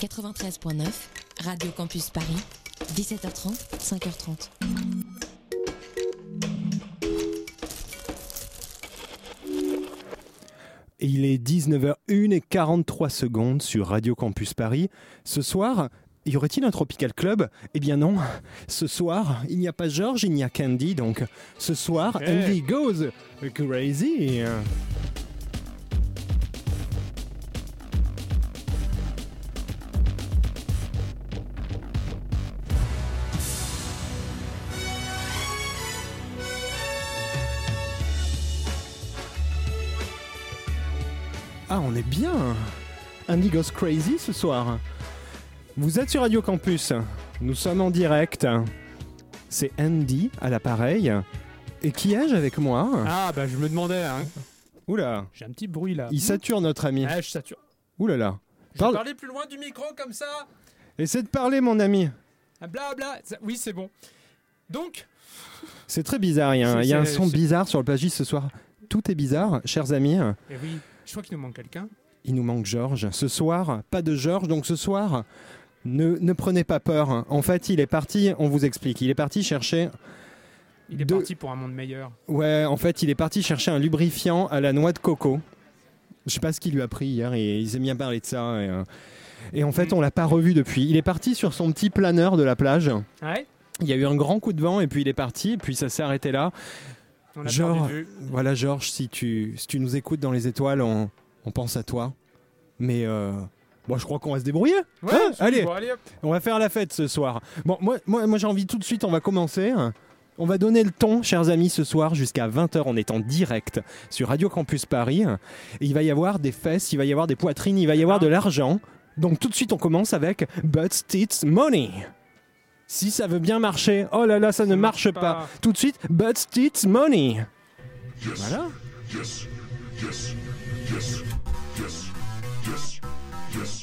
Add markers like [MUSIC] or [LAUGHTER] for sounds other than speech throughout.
93.9, Radio Campus Paris, 17h30, 5h30. Et il est 19h01 et 43 secondes sur Radio Campus Paris. Ce soir, y aurait-il un Tropical Club? Eh bien non. Ce soir, il n'y a pas George, il n'y a Candy. Donc ce soir, Hey. Envy goes crazy. Ah, on est bien. Andy Goes Crazy ce soir. Vous êtes sur Radio Campus. Nous sommes en direct. C'est Andy à l'appareil. Et qui ai-je avec moi Ah bah je me demandais, hein. Oula, j'ai un petit bruit là. il sature notre ami. Ah, je sature. Oula là. Parle. parler plus loin du micro comme ça. Essaie de parler, mon ami. Ah, Bla Oui c'est bon. Donc, C'est très bizarre. Il y a un, y a son bizarre sur le plagiste ce soir. Tout est bizarre, chers amis. eh oui, je crois qu'il nous manque quelqu'un. Il nous manque Georges. Ce soir, pas de Georges. Donc ce soir, ne, ne prenez pas peur. En fait, il est parti, on vous explique, il est parti chercher Il est De- parti pour un monde meilleur. Ouais, en fait, il est parti chercher un lubrifiant à la noix de coco. Je sais pas ce qu'il lui a pris hier et il s'est bien parlé de ça. Et, euh, et en fait, on l'a pas revu depuis. Il est parti sur son petit planeur de la plage. Ouais. Il y a eu un grand coup de vent et puis il est parti. Et puis ça s'est arrêté là. Genre-. Voilà, Georges, si tu, si tu nous écoutes dans les étoiles, on, on pense à toi. Mais euh, moi, je crois qu'on va se débrouiller. Ouais, Hein allez. On va faire la fête ce soir. Bon, moi, moi, moi j'ai envie tout de suite, on va commencer. On va donner le ton, chers amis, ce soir jusqu'à 20h. On est en direct sur Radio Campus Paris. Et il va y avoir des fesses, il va y avoir des poitrines, il va y avoir de l'argent. Donc tout de suite, on commence avec Butts, Tits, Money. Si ça veut bien marcher, oh là là, ça ne marche marche pas. pas. Tout de suite, Butts, Tits, Money. Voilà. Sitting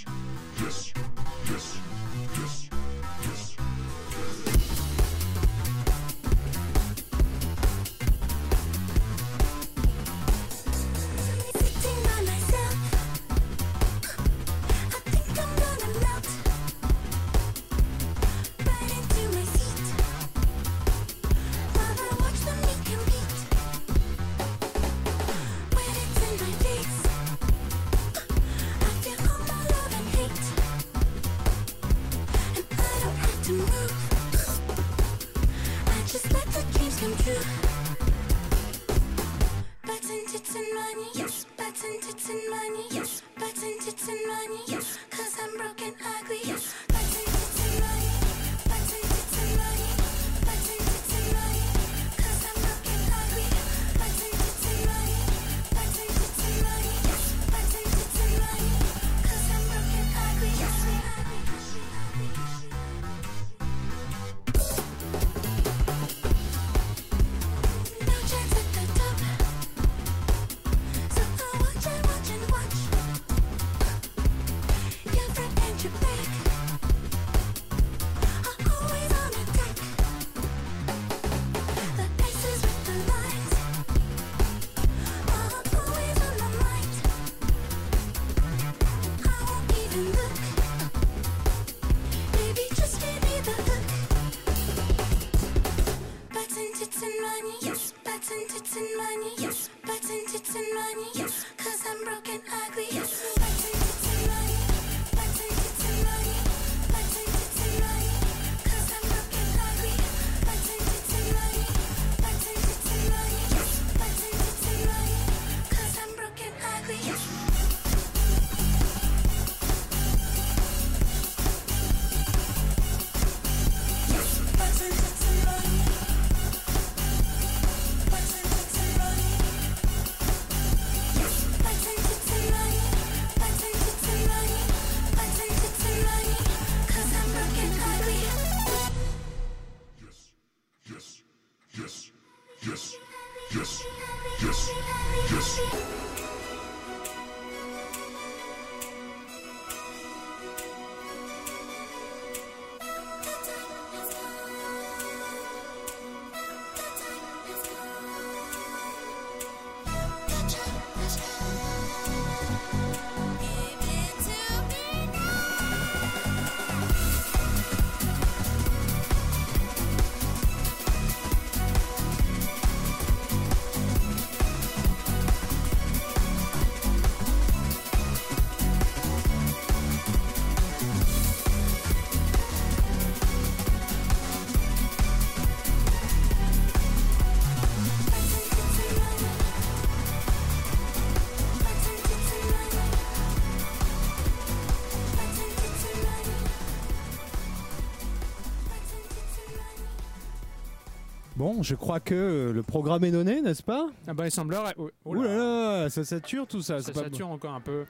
Bon, je crois que euh, le programme est donné, n'est-ce pas? Ah bah il semblerait. Oh, oh Ouh là là, ça sature tout ça. Ça pas- sature encore un peu.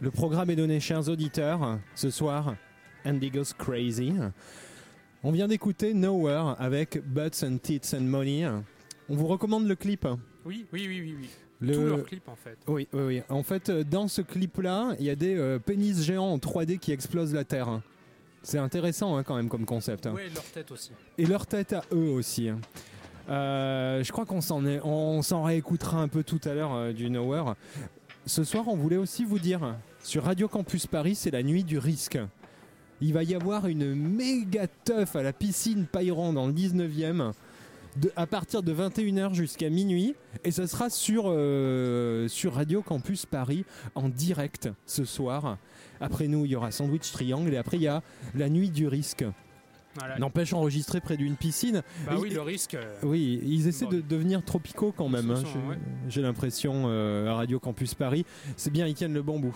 Le programme est donné, chers auditeurs. Ce soir, Andy Goes Crazy. On vient d'écouter Nowhere avec Butts and Tits and Money. On vous recommande le clip. Oui, oui, oui, oui. oui. Le... Tous leurs clips en fait. Oui, oui, oui. En fait, euh, dans ce clip-là, il y a des euh, pénis géants en 3D qui explosent la Terre. C'est intéressant hein, quand même comme concept. Ouais, leur tête aussi. Et leur tête à eux aussi. Euh, je crois qu'on s'en est, on s'en réécoutera un peu tout à l'heure euh, du Nowhere. Ce soir, on voulait aussi vous dire sur Radio Campus Paris, c'est la nuit du risque. Il va y avoir une méga teuf à la piscine Payron dans le 19e. De, à partir de 21h jusqu'à minuit et ce sera sur, euh, sur Radio Campus Paris en direct ce soir. Après nous, il y aura Sandwich Triangle et après il y a la nuit du risque. Voilà. N'empêche enregistré près d'une piscine. Bah oui, le risque. euh, Oui, ils essaient de devenir tropicaux quand même. Hein, j'ai- ouais. L'impression euh, à Radio Campus Paris. C'est bien, ils tiennent le bambou.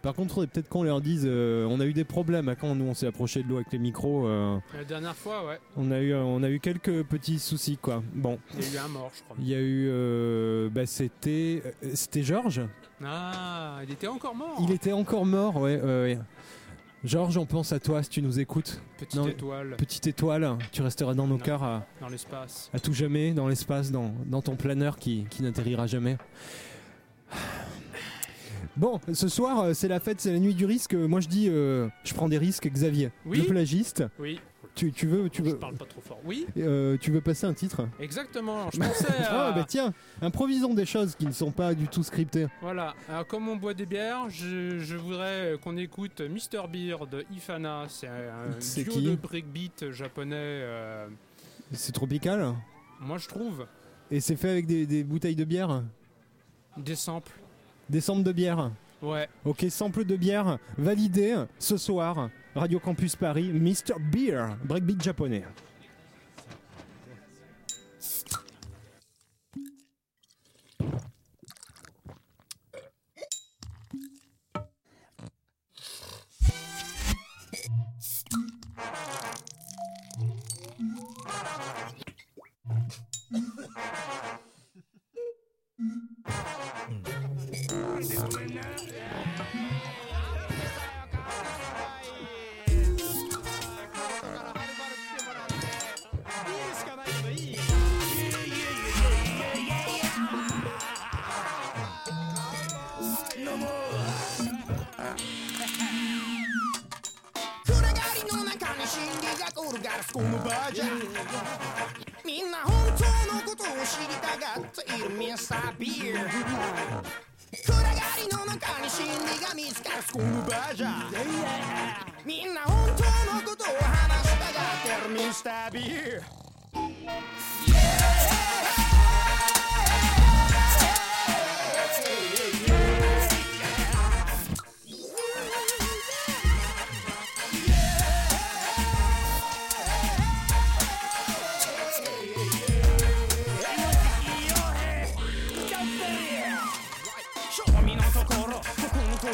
Par contre, peut-être qu'on leur dise, euh, on a eu des problèmes hein, quand nous on s'est approché de l'eau avec les micros. La dernière fois, ouais, on a eu, on a eu quelques petits soucis quoi. Bon, il y a eu un mort, je crois. il y a eu, bah, c'était, c'était Georges. Ah, il était encore mort. Il était encore mort, ouais, ouais. Georges, on pense à toi si tu nous écoutes. Petite Non. étoile Petite étoile, tu resteras dans nos cœurs à, dans l'espace. à tout jamais dans l'espace, dans, dans ton planeur qui, qui n'atterrira jamais. Bon, ce soir, euh, c'est la fête, c'est la nuit du risque. Moi, je dis, euh, je prends des risques, Xavier. Oui. Le plagiste. Oui, Tu, tu veux, tu je veux, parle pas trop fort. Oui, euh, tu veux passer un titre exactement. Je [LAUGHS] pensais à. Ah, bah tiens, improvisons des choses qui ne sont pas du tout scriptées. Voilà, alors comme on boit des bières, je, je voudrais qu'on écoute Mr Beer de Ifana. C'est un duo de breakbeat japonais. euh, C'est tropical. moi, je trouve Et c'est fait avec des, des bouteilles de bière. des samples. Des samples de bière. Ouais, Ok, sample de bière validé ce soir. Radio Campus Paris, Mr. Beer, breakbeat japonais. この場じゃみんな本当のことを知りたがっているミスタービール。暗がりの中に真理が見つかるこのバージョンみんな本当のことを話したがってるミスタービール。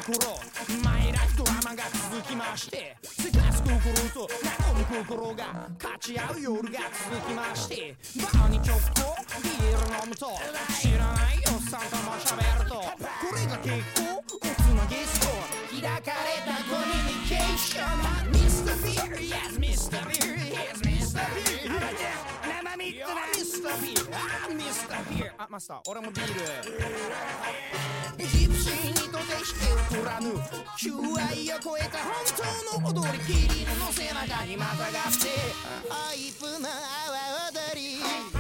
このところマイライフドラマが続きましてせかす心と和む心が勝ち合う夜が続きましてバーに直行ビール飲むと知らないおっさんとも喋るとこれが結構おつなぎスコア開かれたコミュニケーション Mr. Beer Yes Mr. Beer Beer あ Mr. Beer あマスター俺もビール。ジプシーにとて引けを取らぬ求愛を超えた本当の踊りキリンの背中にまたがってアイプな泡踊り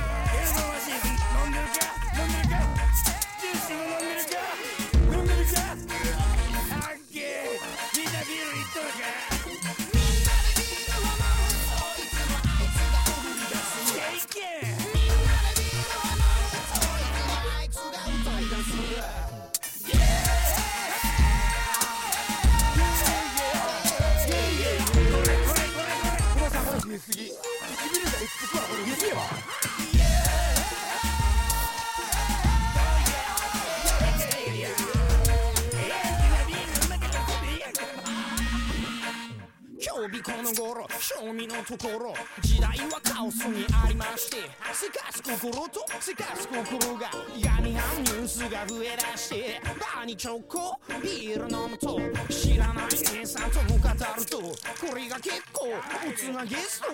Messi. 日びこの頃正味のところ時代はカオスにありましてせかす心とせかす心が闇犯ニュースが増えだしてバーにチョコビール飲むと知らない姉さんとも語るとこれが結構うつなゲスト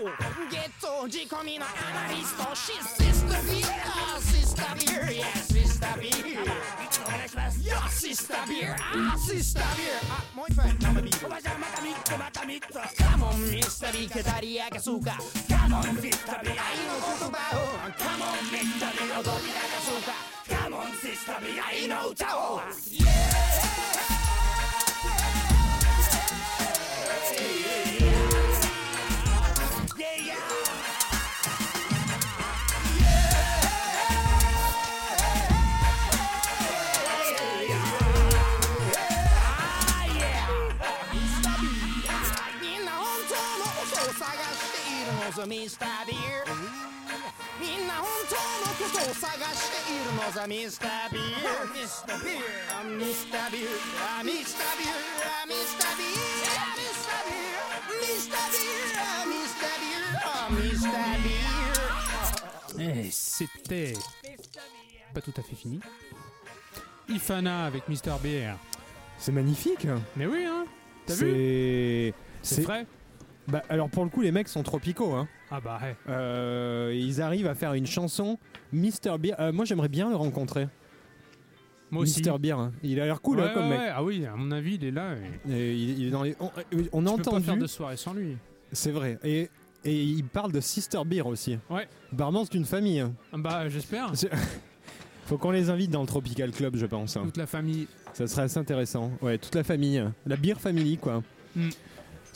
ゲット仕込みのアナリストシスタビアシスタビア Yeah シスタビアお願いしますよシスタビア ass. Your sister beer, ah, sister beer. Ah, muy bien, no me digo. Matamito, matamito. Come on, Mr. B, que daría que azúcar. Come on, Mr. B, ahí no tu bajo. Come on, Mr. B, no doy la azúcar. Come on, sister B, ahí no chao. Yeah. しているのぞミスタービーみんな本当のことを探しているのぞミスタービーミスタービーあミスタービーあミスタービーあミスタービーあミスタービーミスタービーあミスタービーあミスタービー Et c'était pas tout à fait fini. Ifana avec Mister Beer. C'est magnifique. Mais oui, hein T'as vu C'est. C'est frais Bah, alors pour le coup, les mecs sont tropicaux. Hein. Ah bah, ouais. Euh, ils arrivent à faire une chanson. Mr. Beer. euh, moi, j'aimerais bien le rencontrer. Moi aussi. Mr. Beer. hein. Il a l'air cool Ouais, hein, comme ouais, mec. ouais. Ah oui, à mon avis, il est là. Et... Et il, il est dans les. On, on a Tu peux pas faire de soirée sans lui. C'est vrai. Et, et il parle de Sister Beer aussi. Ouais. Apparemment, c'est une famille. hein. Ah Bah, j'espère. [LAUGHS] Faut qu'on les invite dans le Tropical Club, je pense. Toute la famille. Ça serait assez intéressant. Ouais, toute la famille. La Beer Family, quoi. Mm.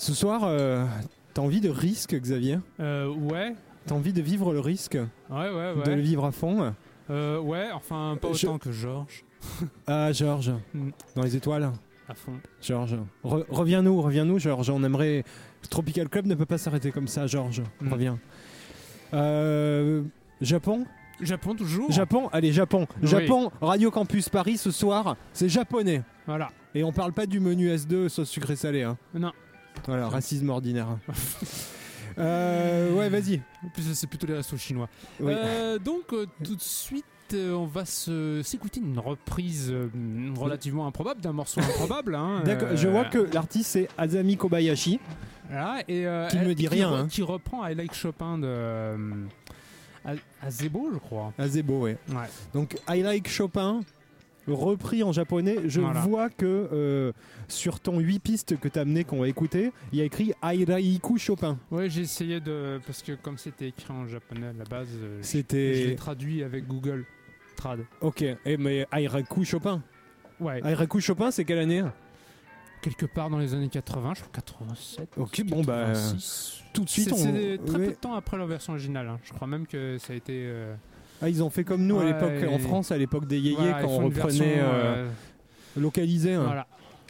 Ce soir, euh, t'as envie de risque, Xavier? Euh, ouais. T'as envie de vivre le risque? Ouais, ouais, De le ouais. vivre à fond? Euh, ouais, enfin, pas Je- autant que Georges. [LAUGHS] Ah, Georges. Mm. Dans les étoiles À fond. Georges. Re- reviens-nous, reviens-nous, Georges. On aimerait. Tropical Club ne peut pas s'arrêter comme ça, Georges. Mm. Reviens. Euh, Japon? Japon toujours. Japon? Allez, Japon. Oui. Japon, Radio Campus Paris ce soir, c'est japonais. Voilà. Et on parle pas du menu S2 sauce sucré salé. Hein. Non. Voilà, racisme ordinaire. [LAUGHS] Euh, ouais, vas-y. En plus, c'est plutôt les restos chinois. Oui. Euh, donc, euh, tout de suite, on va s'écouter une reprise relativement improbable d'un morceau improbable. hein, [LAUGHS] D'accord, je vois que l'artiste c'est Azami Kobayashi. Voilà, et, Qui ne me dit rien, hein. Qui reprend I Like Chopin de. Azebo, je crois. Azebo, ouais. Ouais. Donc, I Like Chopin, repris en japonais. Je Voilà. vois que euh, sur ton 8 pistes que t'as amené, qu'on va écouter, il y a écrit Airaiku Chopin. Ouais, j'ai essayé de. Parce que comme c'était écrit en japonais à la base, euh, je- je C'était. l'ai traduit avec Google Trad. Ok, eh, mais Airaiku Chopin. Ouais, Airaiku Chopin, c'est quelle année? Quelque part dans les années 80, je crois 87. Ok, bon, bah, 86. Tout de suite, on. c'est très ouais. peu de temps après la version originale. hein. Je crois même que ça a été. euh, Ah, ils ont fait comme nous à l'époque, en France, à l'époque des yéyés, voilà, quand on reprenait version, euh, euh, localisé. hein. Voilà.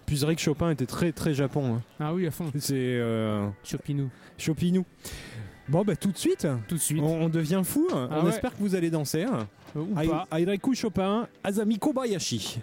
Puis c'est vrai que Chopin était très très Japon. hein. Ah oui, à fond. C'est euh, Chopinou. Chopinou. Bon, bah tout de suite, Tout de suite. on, on devient fou. on Ah ouais. espère que vous allez danser. hein. Ou pas. Chopin, Azami Kobayashi.「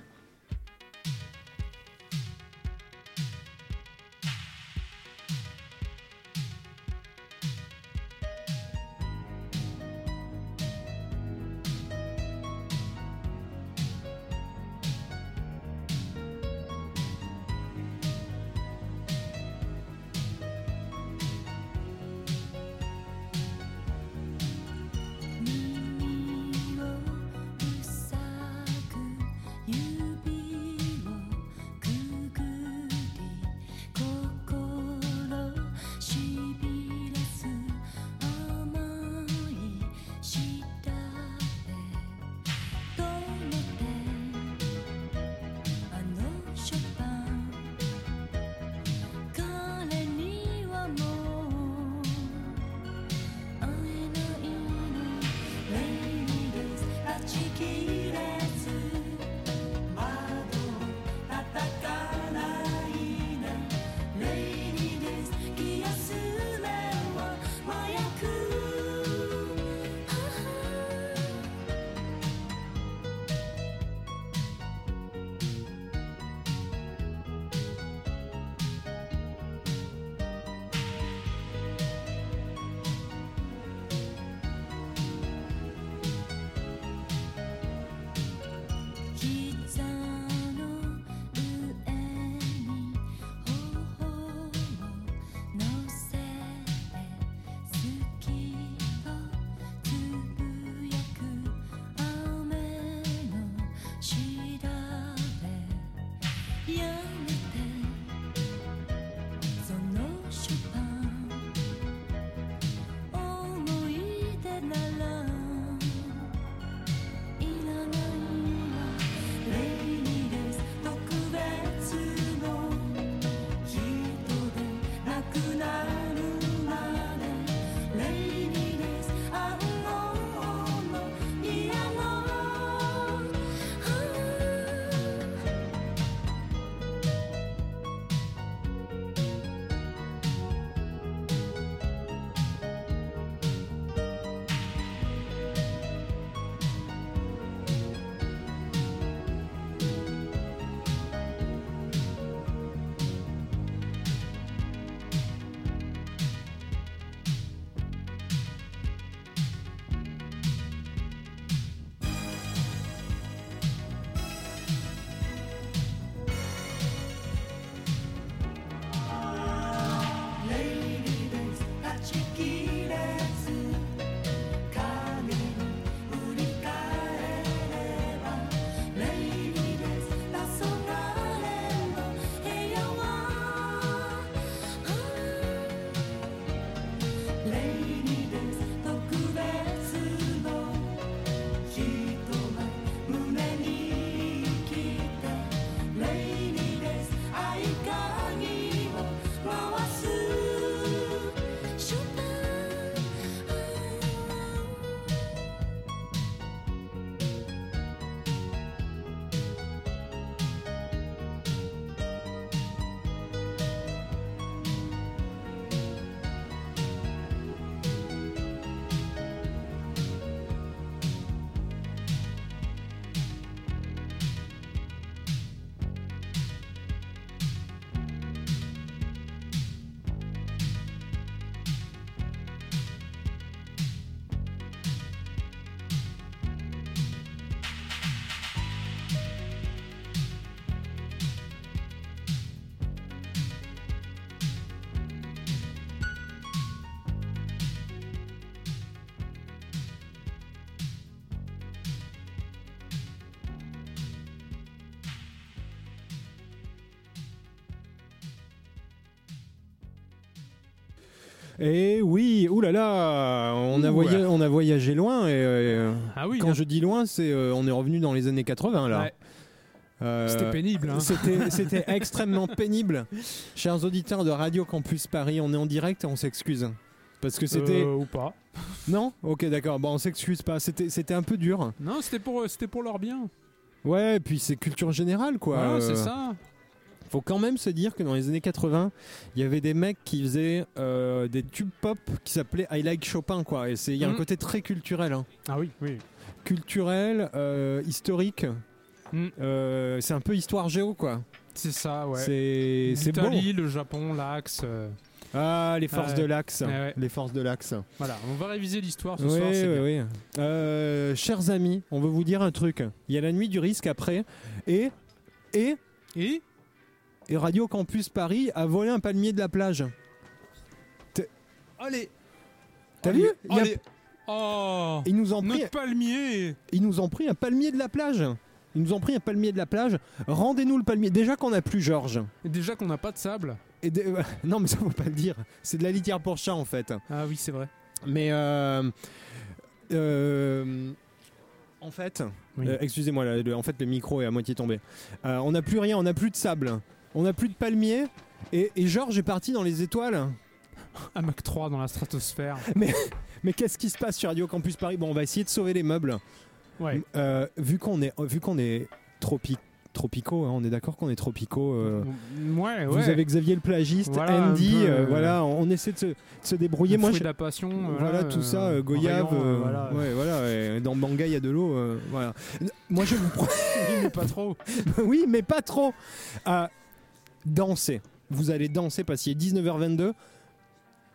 Et oui, oulala, on a, voyagé, on a voyagé loin et euh, Ah oui, quand hein. je dis loin, c'est euh, on est revenu dans les années 80 là. Ouais. Euh, C'était pénible. Hein. [LAUGHS] C'était extrêmement pénible. Chers auditeurs de Radio Campus Paris, on est en direct et on s'excuse. Parce que c'était. Euh, ou pas. [LAUGHS] Non? Ok, d'accord. Bon, on s'excuse pas. C'était un peu dur. Non, c'était pour, leur bien. Ouais, et puis c'est culture générale quoi. Euh, c'est ça. Faut quand même se dire que dans les années 80, il y avait des mecs qui faisaient euh, des tubes pop qui s'appelaient I Like Chopin quoi. Et il y a un Mhm. côté très culturel. hein. Ah oui, oui. Culturel, euh, historique. Mm. Euh, c'est un peu histoire géo quoi. C'est ça, ouais. C'est. L'Italie, le Japon, l'Axe. Ah, les forces Ouais. de l'axe. Ouais. Les forces de l'axe. Voilà, on va réviser l'histoire ce Oui, soir. oui, bien. oui. Euh, chers amis, on veut vous dire un truc. Il y a la nuit du risque après. Et, et, Et et Radio Campus Paris a volé un palmier de la plage. Allez T'as vu? Il allez. Oh Ils nous ont pris, Notre palmier ils nous ont pris un palmier de la plage. Ils nous ont pris un palmier de la plage. Rendez-nous le palmier. Déjà qu'on n'a plus Georges. Et Déjà qu'on n'a pas de sable. Et dé- [LAUGHS] non, mais ça faut pas le dire. C'est de la litière pour chat en fait. Ah oui, c'est vrai. Mais euh, euh, en fait, Oui. euh, excusez-moi, là, le- en fait le micro est à moitié tombé. Euh, on n'a plus rien, on n'a plus de sable, on n'a plus de palmier. Et, et Georges est parti dans les étoiles. Un Mach 3 dans la stratosphère. Mais qu'est-ce qui se passe sur Radio Campus Paris? Bon, on va essayer de sauver les meubles. Ouais. Euh, vu qu'on est, vu qu'on est tropi- tropicaux, hein, on est d'accord qu'on est tropicaux. euh, ouais, ouais. Vous avez Xavier le plagiste, Voilà, Andy, peu, euh, voilà, on essaie de se, de se débrouiller. Le Moi, de la passion. Voilà, tout ça, Goyave, voilà. ouais, voilà, ouais, dans Banga il y a de l'eau, voilà. [LAUGHS] Moi je vous [LAUGHS] Oui, mais pas trop. oui, mais pas trop, danser. Vous allez danser parce qu'il est 19h22.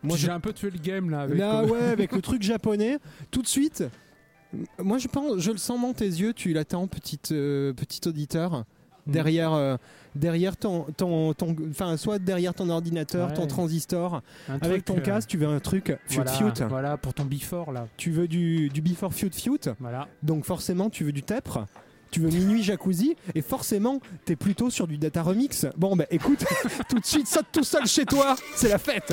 Moi J'ai je, un peu tué le game là. Avec, là euh, ouais, avec le [LAUGHS] truc japonais, tout de suite. Moi je pense, je le sens dans tes yeux, tu l'attends, petite, euh, petit auditeur, Mm. derrière, euh, derrière ton, ton, ton, enfin soit derrière ton ordinateur, Ouais. ton transistor, un avec truc, ton euh, casque, tu veux un truc fiut voilà, fiut. Voilà, pour ton before là. Tu veux du, du before fiut fiut. Voilà. Donc forcément, tu veux du tepre, tu veux minuit jacuzzi, et forcément, t'es plutôt sur du data remix. Bon, bah écoute, [LAUGHS] tout de suite, saute tout seul chez toi, c'est la fête.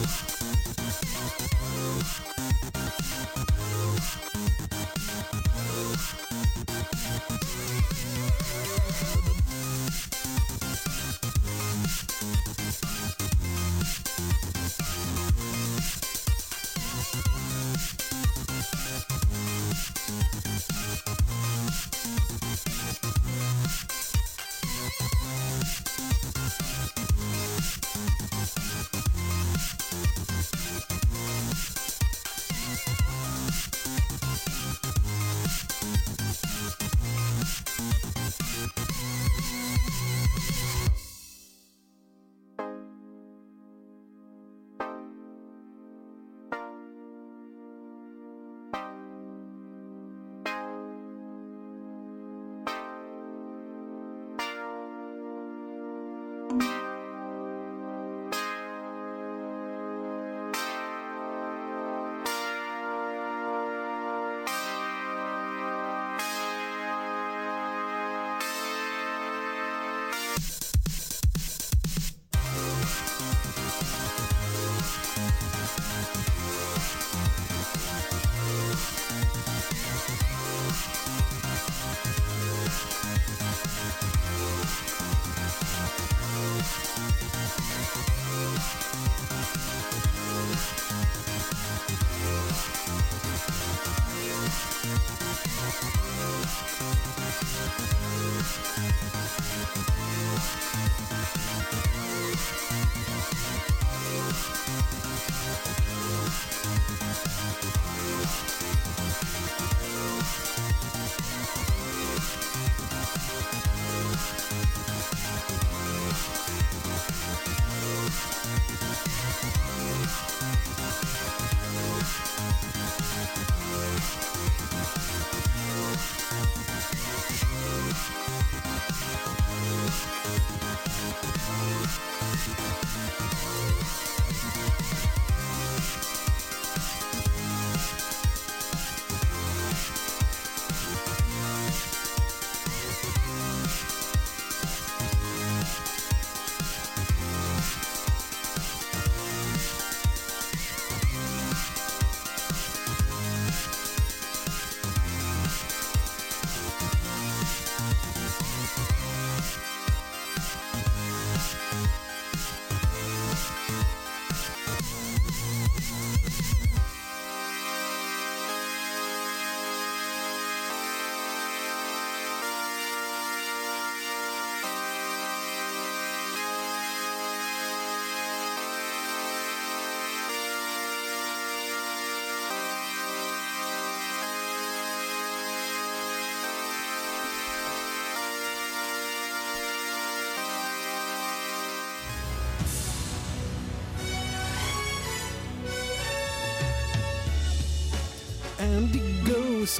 Thank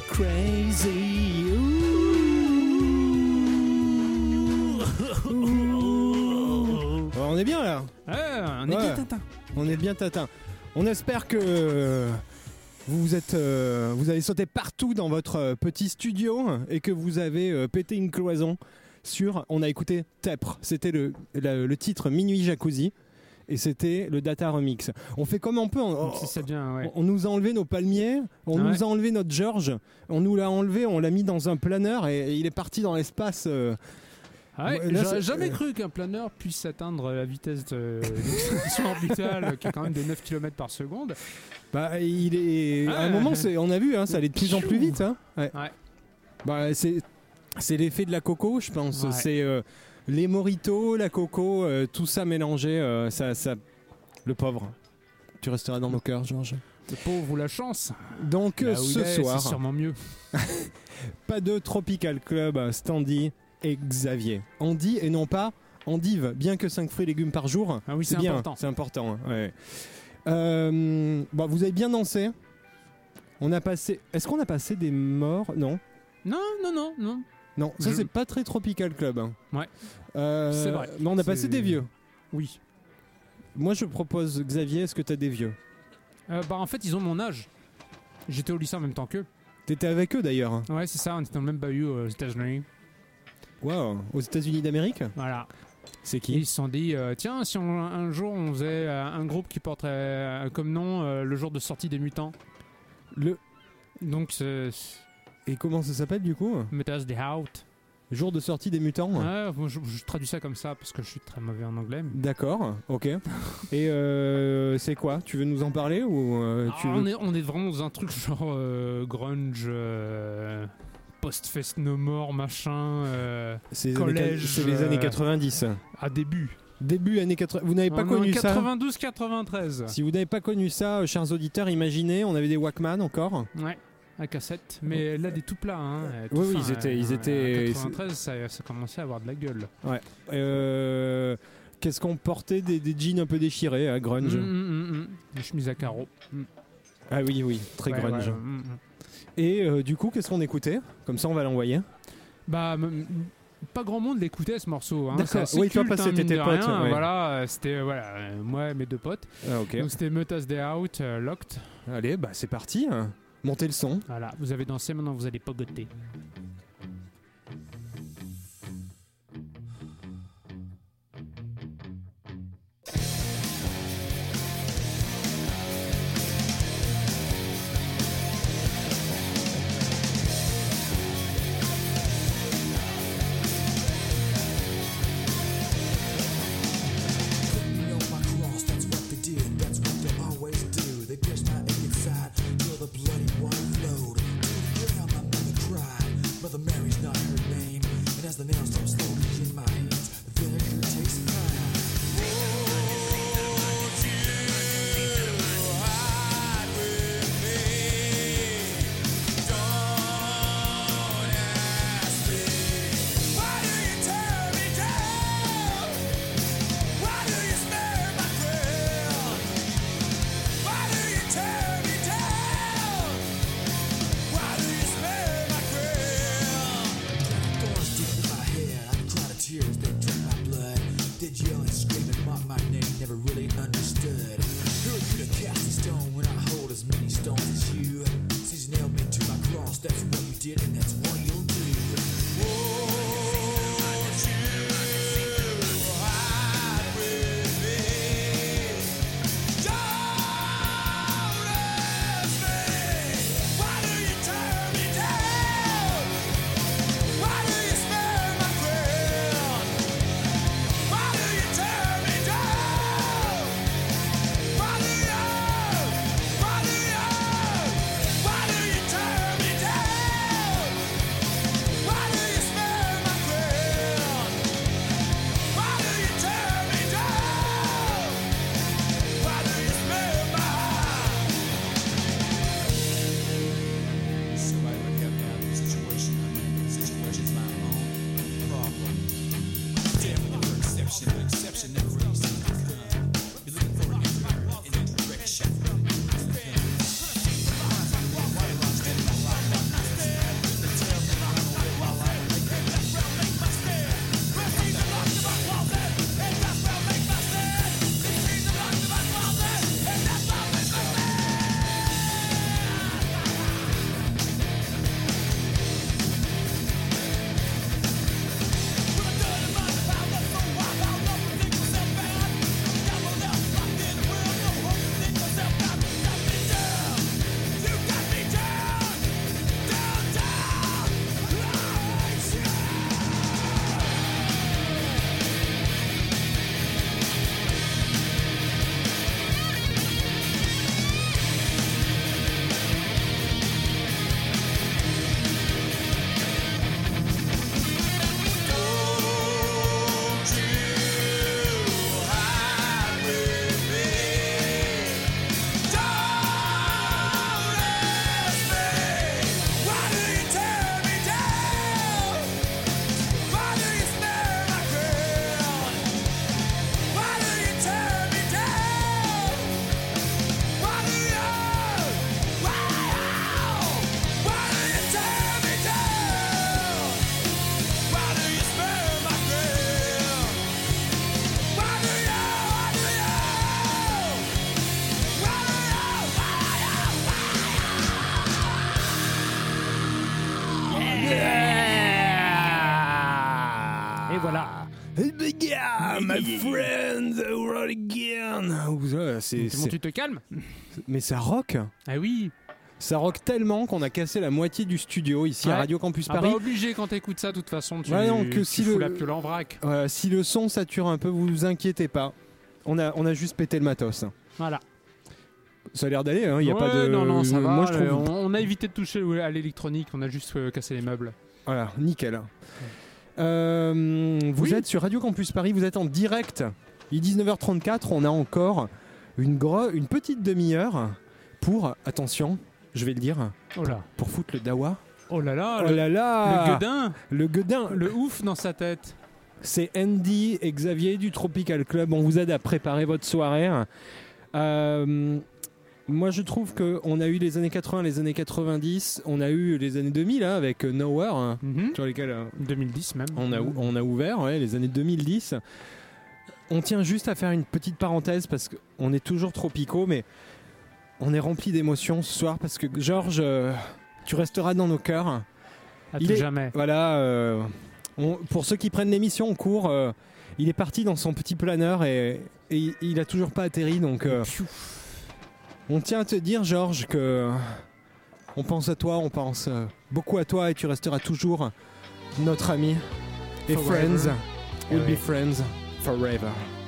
crazy. Ooh. on est bien là. On est Ouais. bien Tintin. On est bien tatin. On espère que vous êtes, euh, vous avez sauté partout dans votre euh, petit studio et que vous avez euh, pété une cloison sur. On a écouté Tepre. C'était le titre Minuit Jacuzzi et c'était le Data Remix. On fait comme on peut. On, ouais. nous a enlevé nos palmiers, on Ouais. nous a enlevé notre George, on nous l'a enlevé, on l'a mis dans un planeur et, et il est parti dans l'espace. euh, Ah ouais, J'aurais jamais cru qu'un planeur puisse atteindre la vitesse de- orbitale qui est quand même de 9 km par seconde. Bah, il est. À un Ouais. moment, c'est, on a vu, hein, ça allait de plus en plus vite. Hein. Ouais. Ouais. Bah, c'est, l'effet de la coco, je pense. C'est euh, les moritos, la coco, euh, tout ça mélangé. euh, ça, ça, le pauvre. Tu resteras dans nos cœurs, Georges. Le pauvre ou la chance. Donc Là où ce il est, soir, C'est sûrement mieux. [LAUGHS] pas de Tropical Club, Standy et Xavier. Andy et non pas Andive, bien que 5 fruits et légumes par jour. Ah oui, c'est bien, important. C'est important. hein, ouais. Euh, bon, vous avez bien dansé. On a passé. Est-ce qu'on a passé des morts? Non. Non, non, non, non. Non, ça Je- c'est pas très Tropical Club. hein. Ouais. Euh, C'est vrai. Mais on a passé C'est- des vieux. Oui. Moi je propose Xavier, est-ce que t'as des vieux? Euh, bah en fait, ils ont mon âge. J'étais au lycée en même temps qu'eux. T'étais avec eux d'ailleurs. Ouais, c'est ça, on était dans le même bahut aux États-Unis. Waouh. Aux États-Unis d'Amérique? Voilà. C'est Et ils se sont dit, euh, tiens, si on- un jour on faisait euh, un groupe qui porterait euh, comme nom euh, le jour de sortie des mutants. Le... Donc, c'est Et comment ça s'appelle du coup? Metas the Out. Jour de sortie des mutants je, je traduis ça comme ça parce que je suis très mauvais en anglais. mais- D'accord, ok. [LAUGHS] Et euh, c'est quoi? Tu veux nous en parler ou euh, tu Ah, veux- on, est, on est vraiment dans un truc genre euh, grunge, post-fest no more, machin, C'est collège, c'est les années euh, 90. à début. Début années 80. Vous n'avez pas en connu ça? 92-93. Si vous n'avez pas connu ça, chers auditeurs, imaginez, on avait des Walkman encore. Ouais, à cassette. Mais là, des tout plats. Hein, tout Oui, oui, ils étaient- euh, ils étaient- 93, ça, ça commençait à avoir de la gueule. Euh, Qu'est-ce qu'on portait des, des jeans un peu déchirés à grunge Mm, mm, mm. Des chemises à carreaux. Ah oui, oui, très Ouais, grunge. ouais. Et euh, du coup, qu'est-ce qu'on écoutait? Comme ça, on va l'envoyer. Bah, pas grand monde l'écoutait ce morceau. Hein. D'accord. Oui, toi, culte, parce que hein, t'étais mine de pote, rien. ouais. Voilà, euh, c'était voilà, euh, moi et mes deux potes. Ah. Donc c'était Metas Day Out, euh, Locked. Allez, bah c'est parti. hein. Montez le son. Voilà, vous avez dansé, maintenant vous allez pogoter. C'est- Bon, tu te calmes Mais ça rock. Ah oui. Ça rock tellement qu'on a cassé la moitié du studio ici à. Radio Campus Ah Paris. bah obligé quand t'écoutes ça, de toute façon, tu, Ouais, non, que tu si fous le- la piole en vrac. Si le son sature un peu, vous vous inquiétez pas. On a, on a juste pété le matos. Voilà. Ça a l'air d'aller, hein. Il y a Ouais, pas de. Non, non, ça va. Moi, je trouve. on, on a évité de toucher à l'électronique, on a juste euh, cassé les meubles. Voilà, nickel. Euh, vous Oui. êtes sur Radio Campus Paris, vous êtes en direct. Il est 19h34, on a encore une, une petite demi-heure pour, attention, je vais le dire, Oh là. pour foutre le dawa. Oh là là. Oh le, là le gueudin. Le gueudin Le ouf dans sa tête. C'est Andy et Xavier du Tropical Club. On vous aide à préparer votre soirée. Euh, moi, je trouve qu'on a eu les années 80, les années 90, on a eu les années 2000 hein, avec euh, Nowhere, hein, Mhm. sur lesquels euh, 2010 même. on, a, on a ouvert, ouais, les années 2010. On tient juste à faire une petite parenthèse parce qu'on est toujours tropicaux, mais on est rempli d'émotions ce soir parce que Georges, euh, tu resteras dans nos cœurs. À il tout est- jamais. Voilà, euh, on- pour ceux qui prennent l'émission en cours, euh, il est parti dans son petit planeur et, et il- il a toujours pas atterri. Donc, on tient à te dire, Georges, que on pense à toi, on pense beaucoup à toi et tu resteras toujours notre ami et Forever. friends. We'll be friends forever.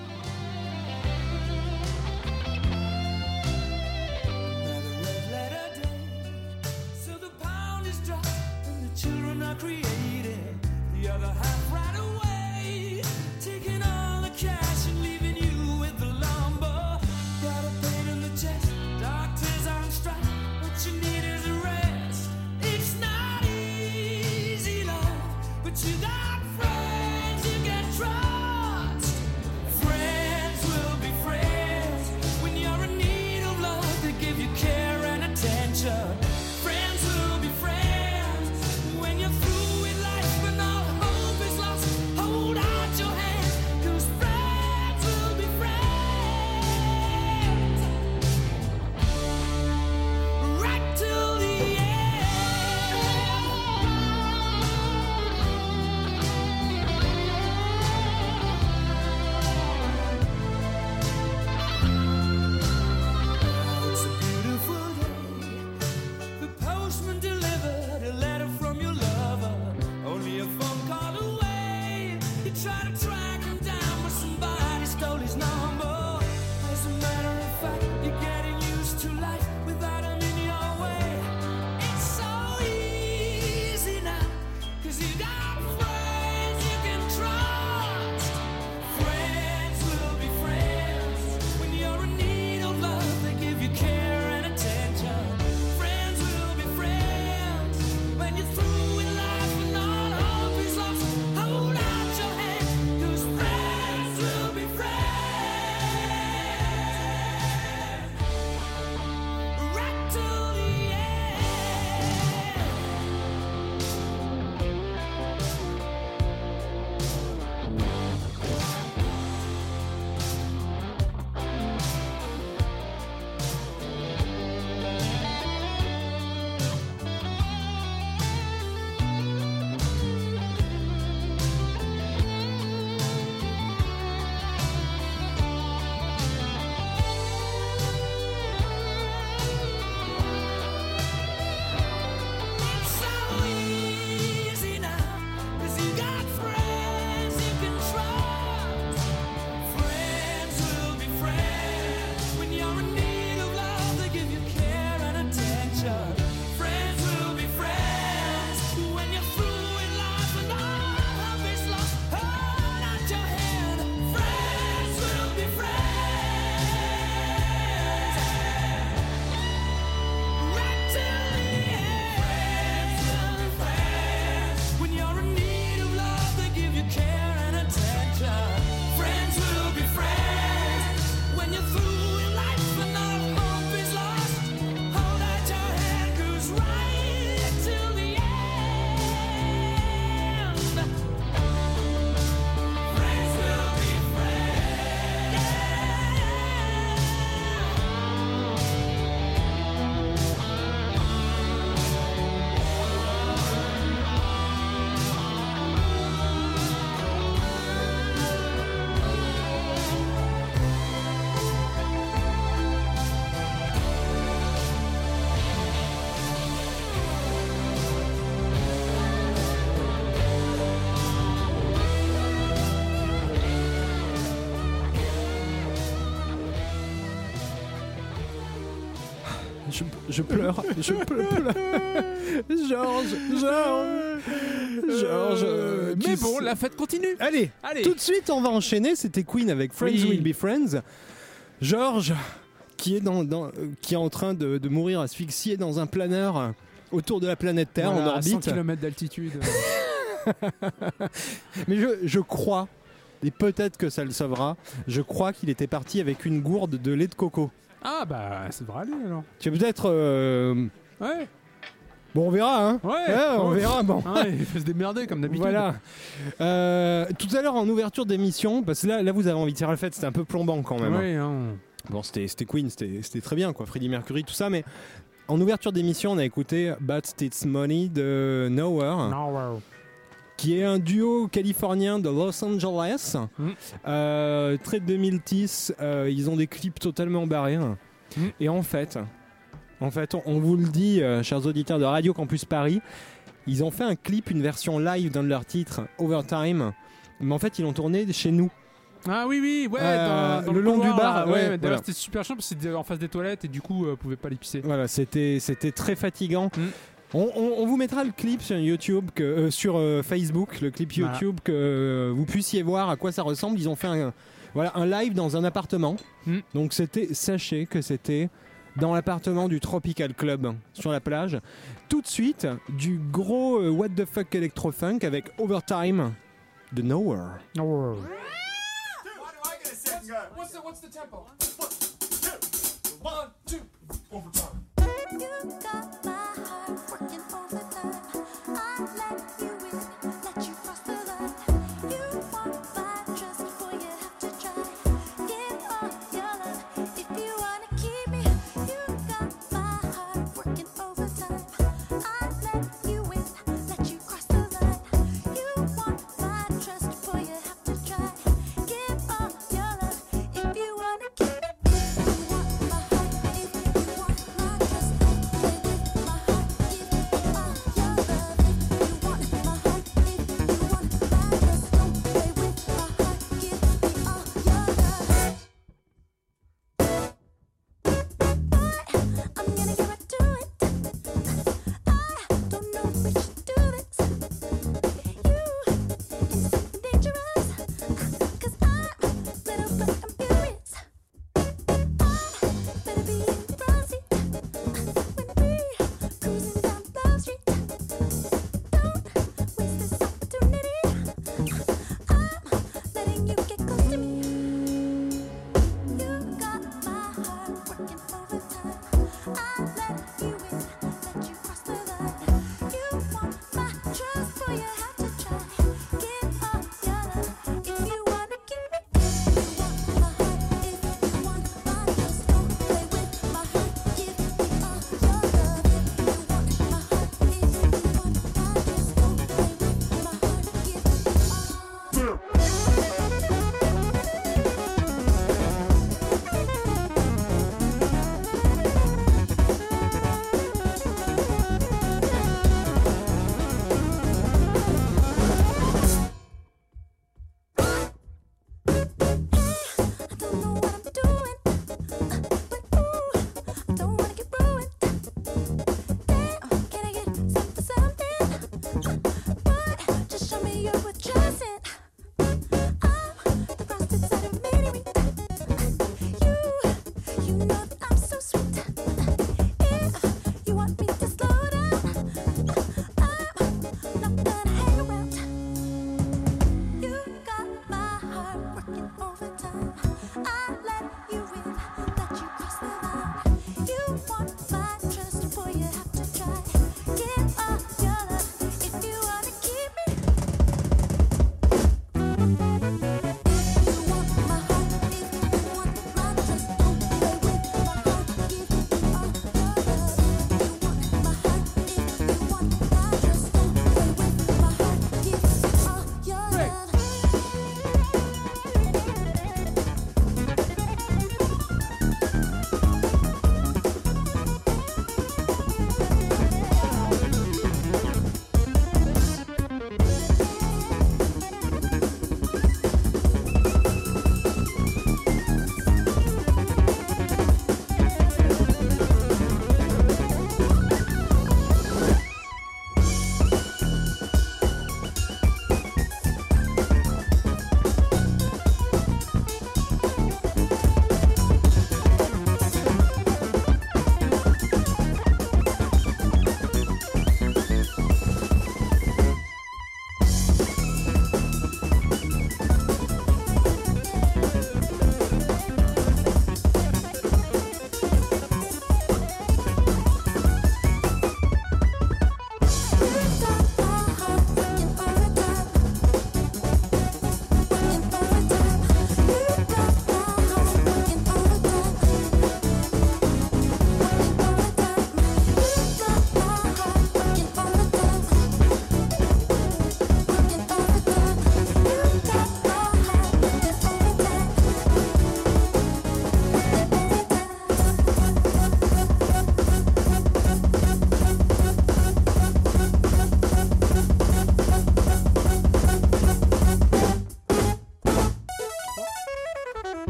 his number. Je, pleure, je pleure. Georges, Georges, Georges. euh, Mais bon, la fête continue. Allez, Allez. tout de suite, on va enchaîner. C'était Queen avec Friends Oui. Will Be Friends. Georges, qui est, dans, dans- qui est en train de, de mourir asphyxié dans un planeur autour de la planète Terre Voilà, en à 100 orbite. km d'altitude. [LAUGHS] Mais je, je crois, et peut-être que ça le sauvera, je crois qu'il était parti avec une gourde de lait de coco. Ah bah, ça devrait aller alors. Tu vas peut-être. euh, Ouais. Bon, on verra, hein. Ouais. Ouais, on verra, bon. Ouais, il faut se démerder comme d'habitude. Voilà. Euh, tout à l'heure en ouverture d'émission, parce que là, là vous avez envie de faire la fête, c'était un peu plombant quand même. hein. Ouais, hein. Bon, c'était c'était Queen, c'était c'était très bien, quoi. Freddie Mercury, tout ça, mais en ouverture d'émission, on a écouté But It's Money de Nowhere, Non, ouais. Qui est un duo californien de Los Angeles. Mm. Euh, très 2010, euh, ils ont des clips totalement barrés. hein. Mm. Et en fait, en fait, on, on vous le dit, euh, chers auditeurs de Radio Campus Paris, ils ont fait un clip, une version live d'un de leurs titres, Overtime. Mais en fait, ils l'ont tourné chez nous. Ah oui, oui, ouais, Euh, dans, dans le long couloir, du bar, ouais, ouais. D'ailleurs, voilà. c'était super chiant parce que c'était en face des toilettes et du coup, euh, pouvait pas les pisser. Voilà, c'était c'était très fatigant. Mm. On, on- on vous mettra le clip sur YouTube, que, euh, sur euh, Facebook, le clip Voilà. YouTube, que euh, vous puissiez voir à quoi ça ressemble. Ils ont fait un, voilà, un live dans un appartement. Mm. Donc c'était, sachez que c'était dans l'appartement du Tropical Club sur la plage. Tout de suite, du gros euh, What the fuck electro-funk avec Overtime de Nowhere. You got my heart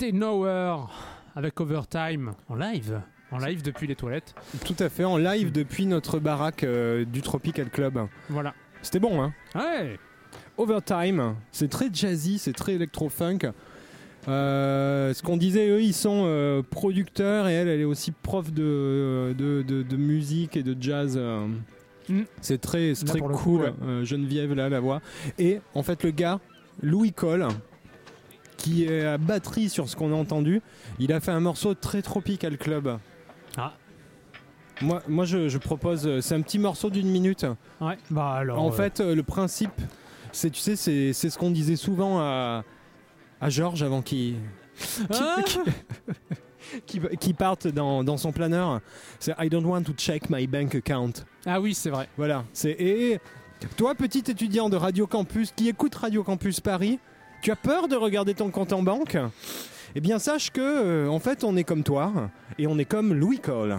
C'était Nowhere avec Overtime en live. En live depuis les toilettes. Tout à fait, en live depuis notre baraque euh, du Tropical Club. Voilà. C'était bon, hein Ouais. Overtime, c'est très jazzy, c'est très électro-funk. Euh, ce qu'on disait, eux, ils sont euh, producteurs et elle, elle est aussi prof de, de, de- de musique et de jazz. Mm. C'est très, très coup, cool, ouais. Geneviève, là, la voix. Et en fait, le gars, Louis Cole, qui est à batterie sur ce qu'on a entendu, il a fait un morceau très Tropical Club. Ah. Moi, moi je, je propose, euh, c'est un petit morceau d'une minute. Ouais. Bah alors. En euh, fait, euh, le principe, c'est, tu sais, c'est, c'est ce qu'on disait souvent à, à Georges avant qu'il, [LAUGHS] Ah [LAUGHS] qu'il, qu'il parte dans, dans son planeur. C'est I don't want to check my bank account. Ah oui, c'est vrai. Voilà. C'est, et toi, petit étudiant de Radio Campus qui écoute Radio Campus Paris, tu as peur de regarder ton compte en banque? Eh bien, sache que, euh, en fait, on est comme toi et on est comme Louis Cole.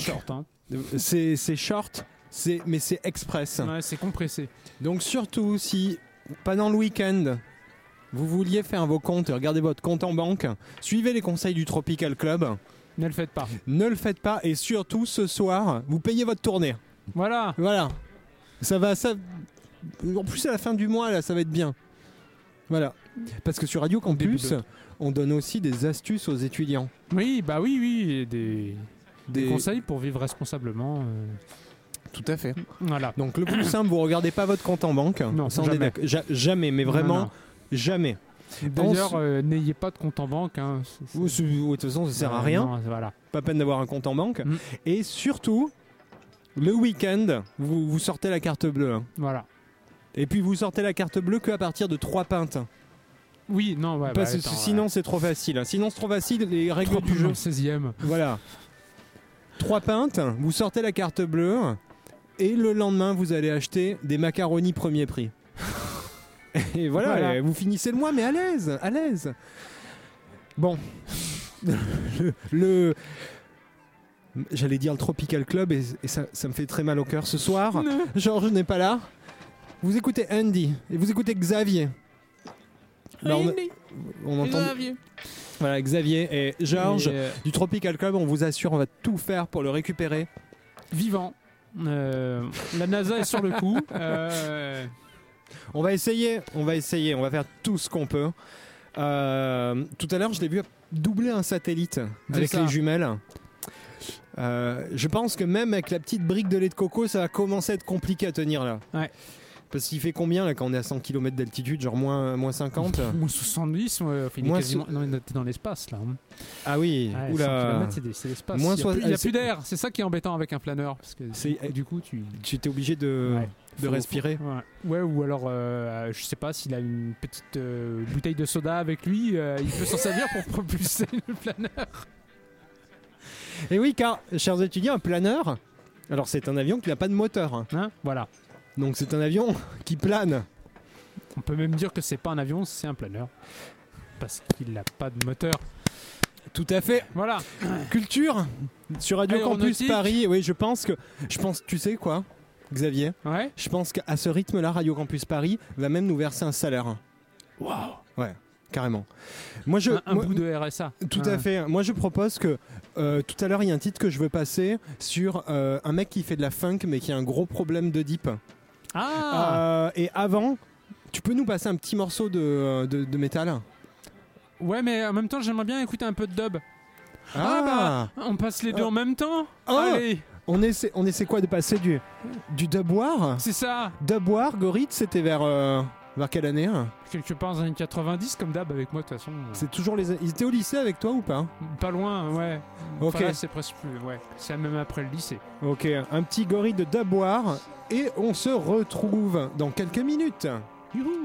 short, hein. c'est c'est short, c'est mais c'est express. Ouais, c'est compressé. Donc surtout si pendant le week-end vous vouliez faire vos comptes et regarder votre compte en banque, suivez les conseils du Tropical Club. Ne le faites pas. Ne le faites pas et surtout ce soir, vous payez votre tournée. Voilà. Voilà. Ça va ça en plus à la fin du mois là, ça va être bien. Voilà. Parce que sur Radio Campus, on donne aussi des astuces aux étudiants. Oui, bah oui, oui. Des, des Des conseils pour vivre responsablement. euh, Tout à fait. Voilà. Donc le plus simple, vous regardez pas votre compte en banque. Non, Ça, jamais. d'accord. Ja- jamais, mais vraiment Non, non. jamais. D'ailleurs, euh, n'ayez pas de compte en banque. hein. Ou- ou- De toute façon, ça sert à Euh, rien. non, voilà. Pas peine d'avoir un compte en banque. Mm. Et surtout, le week-end, vous, vous sortez la carte bleue. Voilà. Et puis vous sortez la carte bleue qu'à partir de 3 pintes. Oui, non, ouais. Parce bah, attends, sinon, c'est trop facile. Sinon, c'est trop facile. Les règles du jeu. dans le 16e. Voilà. 3 pintes, vous sortez la carte bleue. Et le lendemain, vous allez acheter des macaronis premier prix. [LAUGHS] et voilà, Voilà. et vous finissez le mois, mais à l'aise, à l'aise. Bon. [LAUGHS] le. le- J'allais dire le Tropical Club et, et ça, ça me fait très mal au cœur ce soir. Georges n'est pas là. Vous écoutez Andy et vous écoutez Xavier. Là, on, on entend voilà Xavier et Georges Et, euh, du Tropical Club. On vous assure, on va tout faire pour le récupérer. vivant. Euh, la NASA est sur le coup. Euh, On va essayer, on va essayer, on va faire tout ce qu'on peut. Tout à l'heure, je l'ai vu doubler un satellite avec ça. les jumelles. Je pense que même avec la petite brique de lait de coco, ça va commencer à être compliqué à tenir là. Ouais. Parce qu'il fait combien là quand on est à 100 km d'altitude Genre moins, moins 50 [LAUGHS] Moins 70, ouais, enfin, il est Moins quasiment. Non, t'es dans l'espace là. hein. Ah oui, Ouais, 100 oula. kilomètres, c'est l'espace. Moins il n'y a, plus- il y a euh, plus d'air. C'est ça qui est embêtant avec un planeur. Parce que C'est- du coup, tu. Tu étais obligé de, Ouais. de respirer. Ouais. Ouais, ou alors, euh, je sais pas s'il a une petite euh, bouteille de soda avec lui, euh, il peut s'en servir pour [LAUGHS] propulser le planeur. Et oui, car, chers étudiants, un planeur, Alors c'est un avion qui n'a pas de moteur. hein. Hein? Voilà. Donc c'est un avion qui plane. On peut même dire que c'est pas un avion, c'est un planeur. Parce qu'il n'a pas de moteur. Tout à fait. Voilà. Culture sur Radio Campus. Paris. Oui, je pense que je pense tu sais quoi Xavier? Ouais. Je pense qu'à ce rythme-là Radio Campus Paris va même nous verser un salaire. Waouh. Ouais, carrément. Moi je Un, un moi- bout de RSA. Tout à fait. Moi, je propose que euh, tout à l'heure, il y a un titre que je veux passer sur euh, un mec qui fait de la funk, mais qui a un gros problème de deep. Ah Euh, et avant, tu peux nous passer un petit morceau de, euh, de, de métal Ouais, mais en même temps, j'aimerais bien écouter un peu de dub. Ah, bah, on passe les deux Ah. en même temps Ah. Allez, on, essaie, on essaie quoi de passer du, du dub war c'est ça Dub war, Gorit, c'était vers, euh, vers quelle année hein Quelque part dans les années 90, comme d'hab avec moi, de toute façon. C'est toujours les. Ils étaient au lycée avec toi ou pas? Pas loin, ouais. Ok. Enfin, c'est presque plus, ouais. C'est même après le lycée. Ok, un petit Gorit de war. Et on se retrouve dans quelques minutes. Youhou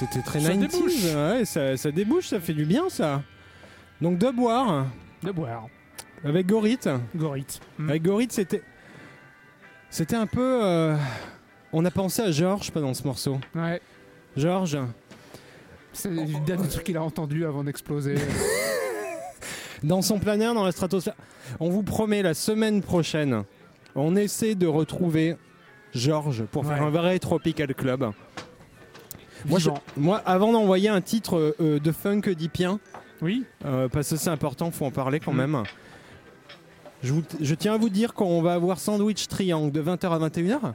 C'était très Ça 90s. débouche. Ouais, ça, ça débouche, ça fait du bien ça. Donc de boire De boire. avec Gorit. Gorit. Mm. Avec Gorit, c'était. C'était un peu. euh, On a pensé à Georges pendant ce morceau. Ouais. Georges, C'est le dernier truc qu'il a entendu avant d'exploser. [LAUGHS] dans son plein air, dans la stratosphère. On vous promet la semaine prochaine, on essaie de retrouver Georges pour faire Ouais. un vrai Tropical Club. Moi, je- Vivant. moi avant d'envoyer un titre euh, euh, de funk d'Ipien, Oui. Euh, parce que c'est important, faut en parler quand Mm. même. Je, vous- je tiens à vous dire qu'on va avoir Sandwich Triangle de 20h à 21h,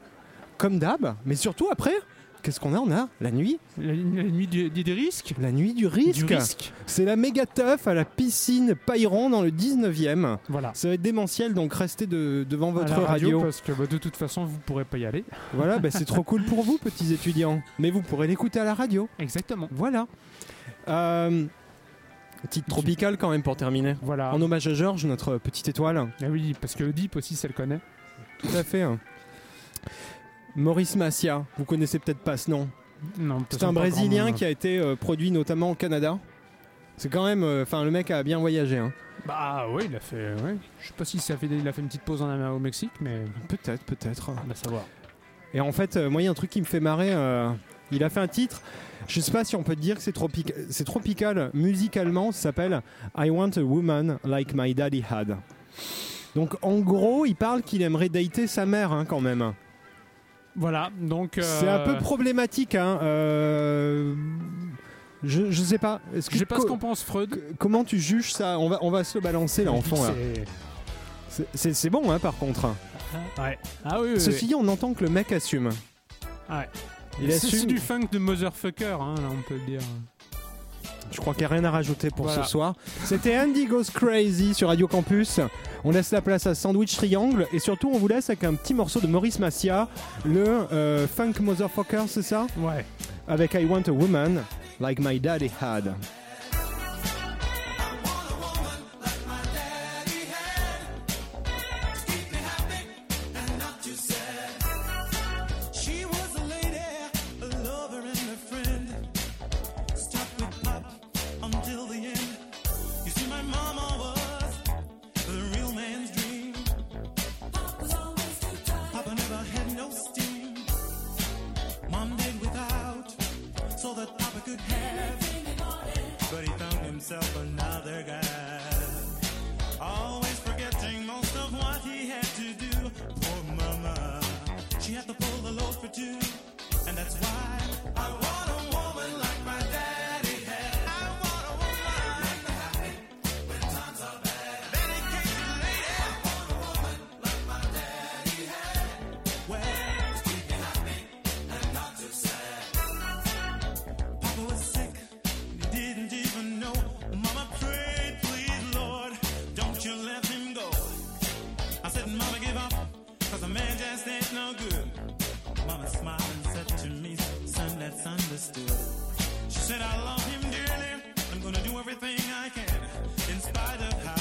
comme d'hab, mais surtout après, qu'est-ce qu'on a? On a la nuit, La, la nuit du- des, des risques. la nuit du risque. Du risque. C'est la méga teuf à la piscine Payron dans le 19e. Voilà. Ça va être démentiel, donc restez de- devant votre À la radio. Parce que bah, de toute façon, vous pourrez pas y aller. Voilà, bah, c'est trop [LAUGHS] cool pour vous, petits étudiants. Mais vous pourrez l'écouter à la radio. Exactement. Voilà. Euh, titre tropical quand même pour terminer. Voilà. En hommage à Georges, notre petite étoile. Ah oui, parce que Deep aussi, ça le connaît. Tout à fait. Maurice Massia, vous connaissez peut-être pas ce nom. Non, C'est un Brésilien qui a été euh, produit notamment au Canada. C'est quand même, euh, enfin le mec a bien voyagé. hein. Bah oui, il a fait. Ouais. Je sais pas si ça a fait, il a fait une petite pause en Amérique au Mexique, mais Peut-être, peut-être. on va savoir. Et en fait, euh, moi il y a un truc qui me fait marrer. euh, il a fait un titre. Je sais pas si on peut dire que c'est tropica- c'est tropical musicalement. Ça s'appelle I Want a Woman Like My Daddy Had. Donc en gros, il parle qu'il aimerait dater sa mère hein, quand même. Voilà, donc. C'est un euh, peu problématique. Hein. euh, Je, je sais pas. Est-ce que Je sais pas ce qu'on pense, Freud. Comment tu juges ça? On va, on va se le balancer là en fond. là. C'est- bon hein, par contre. Ouais. Ah oui, oui. Ceci dit, on entend que le mec assume. oui. Ouais. Il C'est c'est assume. du funk de motherfucker, hein, là, on peut le dire. Je crois qu'il n'y a rien à rajouter pour Voilà. ce soir. C'était Andy Goes Crazy sur Radio Campus. On laisse la place à Sandwich Triangle et surtout on vous laisse avec un petit morceau de Maurice Massia, le euh, Funk Motherfucker, c'est ça? Ouais. Avec I Want a Woman Like My Daddy Had. That Papa could have. But he found himself another guy. Always forgetting most of what he had to do. Poor mama. She had to pull the load for two. And that's why misunderstood. She said, I love him dearly. I'm gonna do everything I can in spite of how.